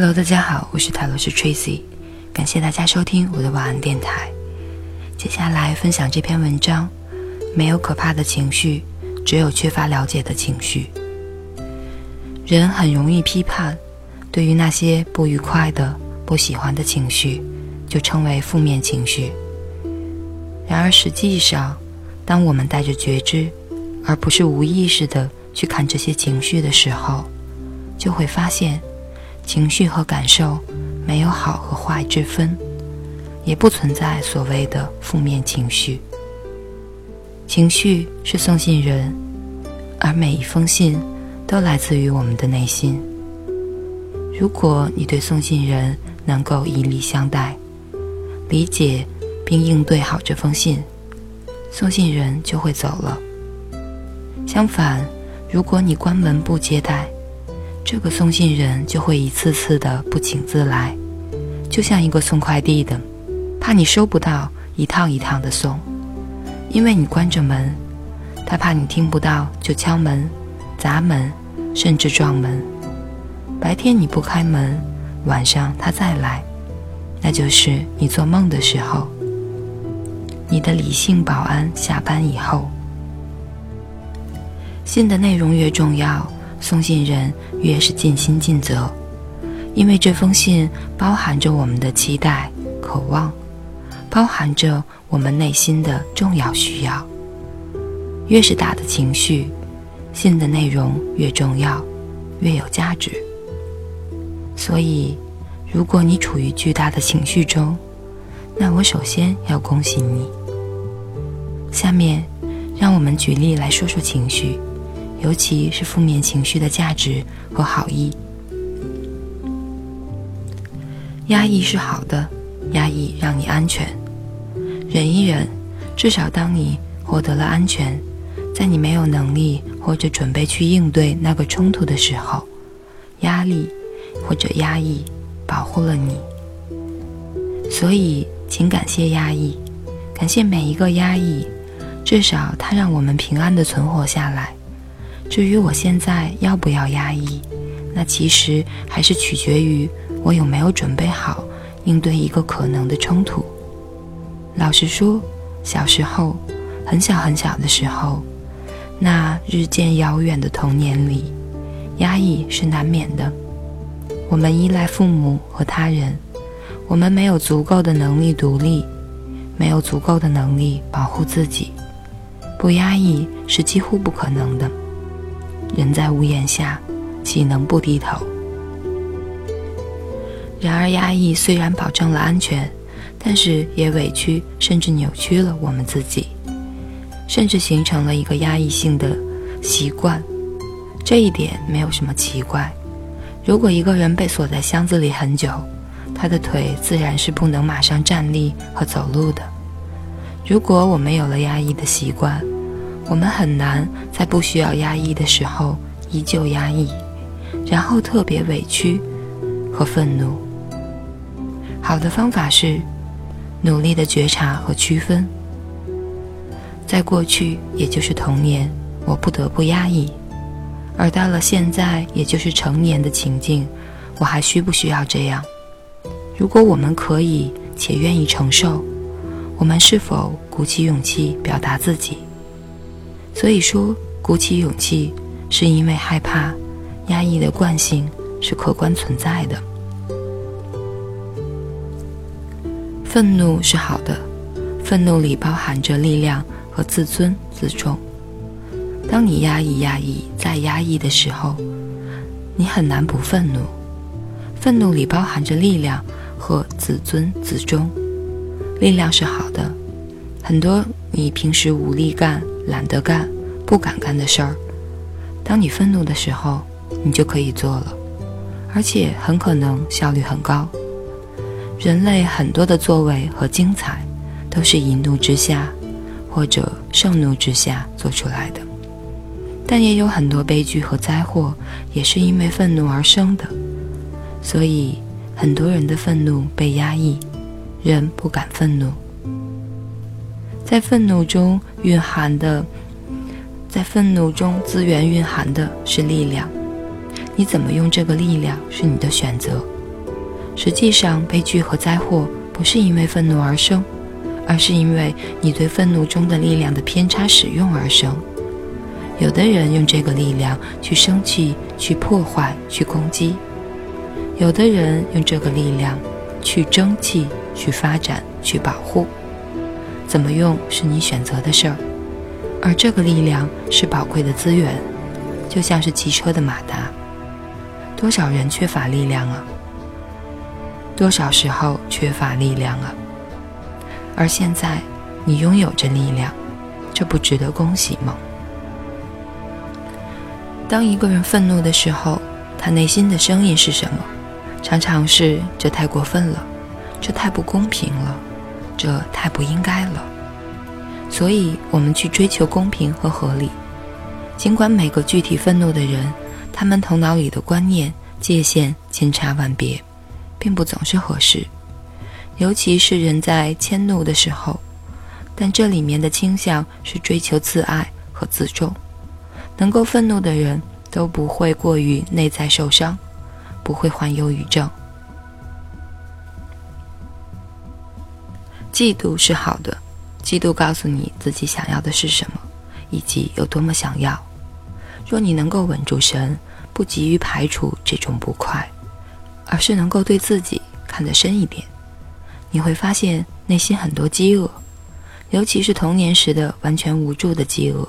Hello，大家好，我是塔罗斯 Tracy，感谢大家收听我的晚安电台。接下来分享这篇文章：没有可怕的情绪，只有缺乏了解的情绪。人很容易批判，对于那些不愉快的、不喜欢的情绪，就称为负面情绪。然而实际上，当我们带着觉知，而不是无意识的去看这些情绪的时候，就会发现。情绪和感受没有好和坏之分，也不存在所谓的负面情绪。情绪是送信人，而每一封信都来自于我们的内心。如果你对送信人能够以礼相待，理解并应对好这封信，送信人就会走了。相反，如果你关门不接待，这个送信人就会一次次的不请自来，就像一个送快递的，怕你收不到，一趟一趟的送，因为你关着门，他怕你听不到，就敲门、砸门，甚至撞门。白天你不开门，晚上他再来，那就是你做梦的时候。你的理性保安下班以后，信的内容越重要。送信人越是尽心尽责，因为这封信包含着我们的期待、渴望，包含着我们内心的重要需要。越是大的情绪，信的内容越重要，越有价值。所以，如果你处于巨大的情绪中，那我首先要恭喜你。下面，让我们举例来说说情绪。尤其是负面情绪的价值和好意。压抑是好的，压抑让你安全，忍一忍，至少当你获得了安全，在你没有能力或者准备去应对那个冲突的时候，压力或者压抑保护了你。所以，请感谢压抑，感谢每一个压抑，至少它让我们平安的存活下来。至于我现在要不要压抑，那其实还是取决于我有没有准备好应对一个可能的冲突。老实说，小时候，很小很小的时候，那日渐遥远的童年里，压抑是难免的。我们依赖父母和他人，我们没有足够的能力独立，没有足够的能力保护自己，不压抑是几乎不可能的。人在屋檐下，岂能不低头？然而，压抑虽然保证了安全，但是也委屈甚至扭曲了我们自己，甚至形成了一个压抑性的习惯。这一点没有什么奇怪。如果一个人被锁在箱子里很久，他的腿自然是不能马上站立和走路的。如果我们有了压抑的习惯，我们很难在不需要压抑的时候依旧压抑，然后特别委屈和愤怒。好的方法是努力的觉察和区分。在过去，也就是童年，我不得不压抑；而到了现在，也就是成年的情境，我还需不需要这样？如果我们可以且愿意承受，我们是否鼓起勇气表达自己？所以说，鼓起勇气是因为害怕，压抑的惯性是客观存在的。愤怒是好的，愤怒里包含着力量和自尊自重。当你压抑、压抑再压抑的时候，你很难不愤怒。愤怒里包含着力量和自尊自重。力量是好的，很多你平时无力干。懒得干、不敢干的事儿，当你愤怒的时候，你就可以做了，而且很可能效率很高。人类很多的作为和精彩，都是一怒之下或者盛怒之下做出来的，但也有很多悲剧和灾祸，也是因为愤怒而生的。所以，很多人的愤怒被压抑，人不敢愤怒。在愤怒中蕴含的，在愤怒中资源蕴含的是力量。你怎么用这个力量是你的选择。实际上，悲剧和灾祸不是因为愤怒而生，而是因为你对愤怒中的力量的偏差使用而生。有的人用这个力量去生气、去破坏、去攻击；有的人用这个力量去争气、去发展、去保护。怎么用是你选择的事儿，而这个力量是宝贵的资源，就像是汽车的马达。多少人缺乏力量啊？多少时候缺乏力量啊？而现在你拥有着力量，这不值得恭喜吗？当一个人愤怒的时候，他内心的声音是什么？常常是这太过分了，这太不公平了，这太不应该了。所以，我们去追求公平和合理。尽管每个具体愤怒的人，他们头脑里的观念界限千差万别。并不总是合适，尤其是人在迁怒的时候。但这里面的倾向是追求自爱和自重。能够愤怒的人都不会过于内在受伤，不会患忧郁症。嫉妒是好的，嫉妒告诉你自己想要的是什么，以及有多么想要。若你能够稳住神，不急于排除这种不快。而是能够对自己看得深一点，你会发现内心很多饥饿，尤其是童年时的完全无助的饥饿。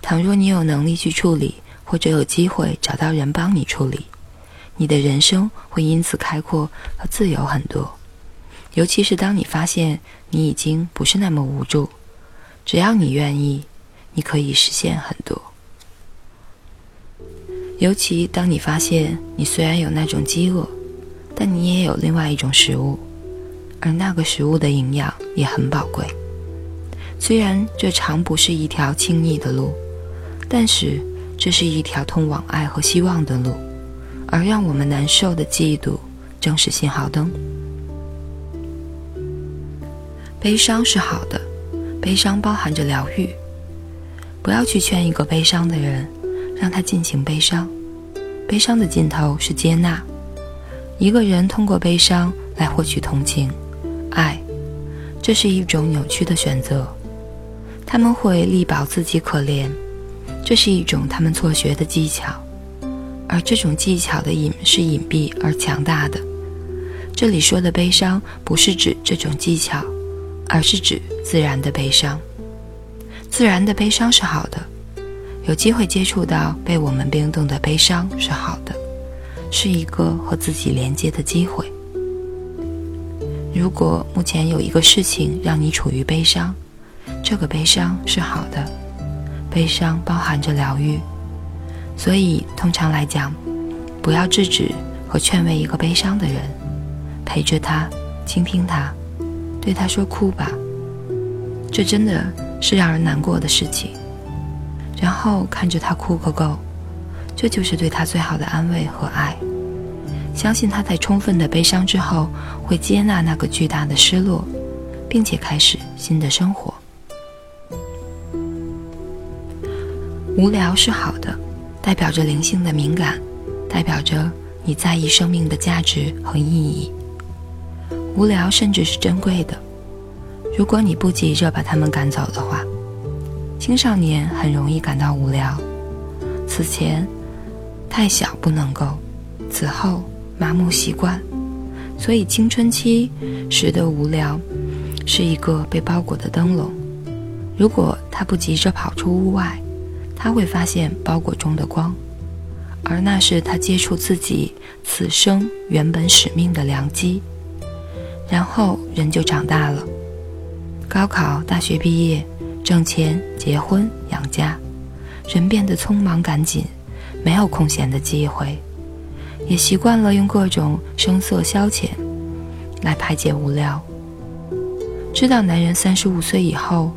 倘若你有能力去处理，或者有机会找到人帮你处理，你的人生会因此开阔和自由很多。尤其是当你发现你已经不是那么无助，只要你愿意，你可以实现很多。尤其当你发现你虽然有那种饥饿，但你也有另外一种食物，而那个食物的营养也很宝贵。虽然这常不是一条轻易的路，但是这是一条通往爱和希望的路。而让我们难受的嫉妒，正是信号灯。悲伤是好的，悲伤包含着疗愈。不要去劝一个悲伤的人。让他尽情悲伤，悲伤的尽头是接纳。一个人通过悲伤来获取同情、爱，这是一种扭曲的选择。他们会力保自己可怜，这是一种他们错学的技巧，而这种技巧的隐是隐蔽而强大的。这里说的悲伤不是指这种技巧，而是指自然的悲伤。自然的悲伤是好的。有机会接触到被我们冰冻的悲伤是好的，是一个和自己连接的机会。如果目前有一个事情让你处于悲伤，这个悲伤是好的，悲伤包含着疗愈。所以，通常来讲，不要制止和劝慰一个悲伤的人，陪着他，倾听他，对他说：“哭吧。”这真的是让人难过的事情。然后看着他哭个够，这就是对他最好的安慰和爱。相信他在充分的悲伤之后，会接纳那个巨大的失落，并且开始新的生活。无聊是好的，代表着灵性的敏感，代表着你在意生命的价值和意义。无聊甚至是珍贵的，如果你不急着把他们赶走的话。青少年很容易感到无聊，此前太小不能够，此后麻木习惯，所以青春期时的无聊是一个被包裹的灯笼。如果他不急着跑出屋外，他会发现包裹中的光，而那是他接触自己此生原本使命的良机。然后人就长大了，高考、大学毕业。挣钱、结婚、养家，人变得匆忙赶紧，没有空闲的机会，也习惯了用各种声色消遣来排解无聊。知道男人三十五岁以后，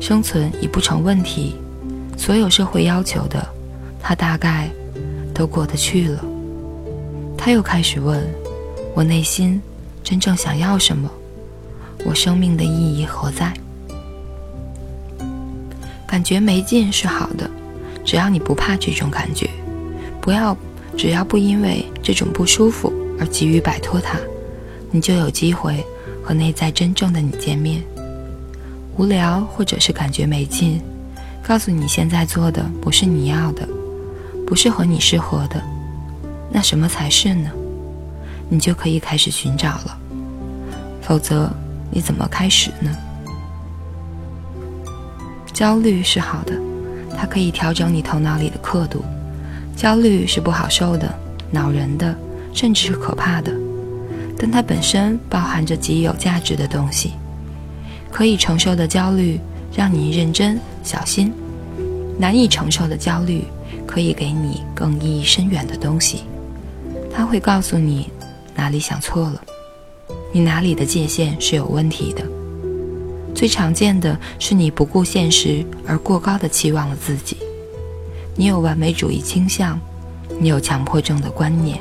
生存已不成问题，所有社会要求的，他大概都过得去了。他又开始问：我内心真正想要什么？我生命的意义何在？感觉没劲是好的，只要你不怕这种感觉，不要，只要不因为这种不舒服而急于摆脱它，你就有机会和内在真正的你见面。无聊或者是感觉没劲，告诉你现在做的不是你要的，不是和你适合的，那什么才是呢？你就可以开始寻找了。否则，你怎么开始呢？焦虑是好的，它可以调整你头脑里的刻度。焦虑是不好受的、恼人的，甚至是可怕的，但它本身包含着极有价值的东西。可以承受的焦虑让你认真小心，难以承受的焦虑可以给你更意义深远的东西。它会告诉你哪里想错了，你哪里的界限是有问题的。最常见的是你不顾现实而过高的期望了自己。你有完美主义倾向，你有强迫症的观念，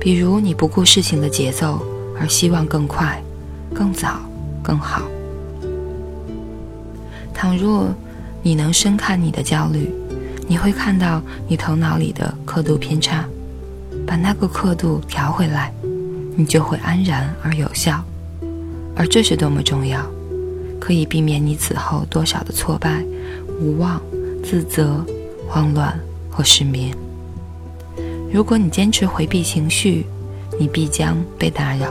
比如你不顾事情的节奏而希望更快、更早、更好。倘若你能深看你的焦虑，你会看到你头脑里的刻度偏差，把那个刻度调回来，你就会安然而有效。而这是多么重要，可以避免你此后多少的挫败、无望、自责。慌乱或失眠。如果你坚持回避情绪，你必将被打扰；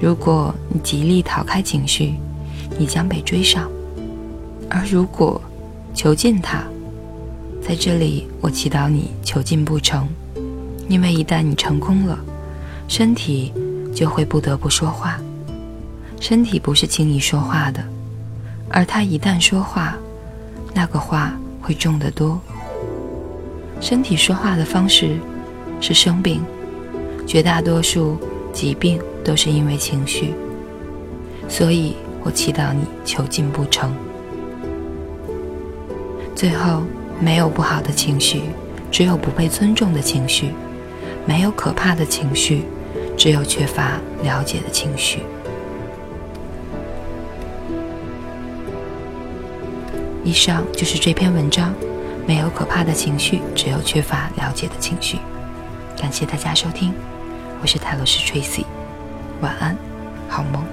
如果你极力逃开情绪，你将被追上；而如果囚禁它，在这里我祈祷你囚禁不成，因为一旦你成功了，身体就会不得不说话。身体不是轻易说话的，而它一旦说话，那个话。会重得多。身体说话的方式是生病，绝大多数疾病都是因为情绪。所以我祈祷你求进不成。最后，没有不好的情绪，只有不被尊重的情绪；没有可怕的情绪，只有缺乏了解的情绪。以上就是这篇文章，没有可怕的情绪，只有缺乏了解的情绪。感谢大家收听，我是泰罗斯 Tracy，晚安，好梦。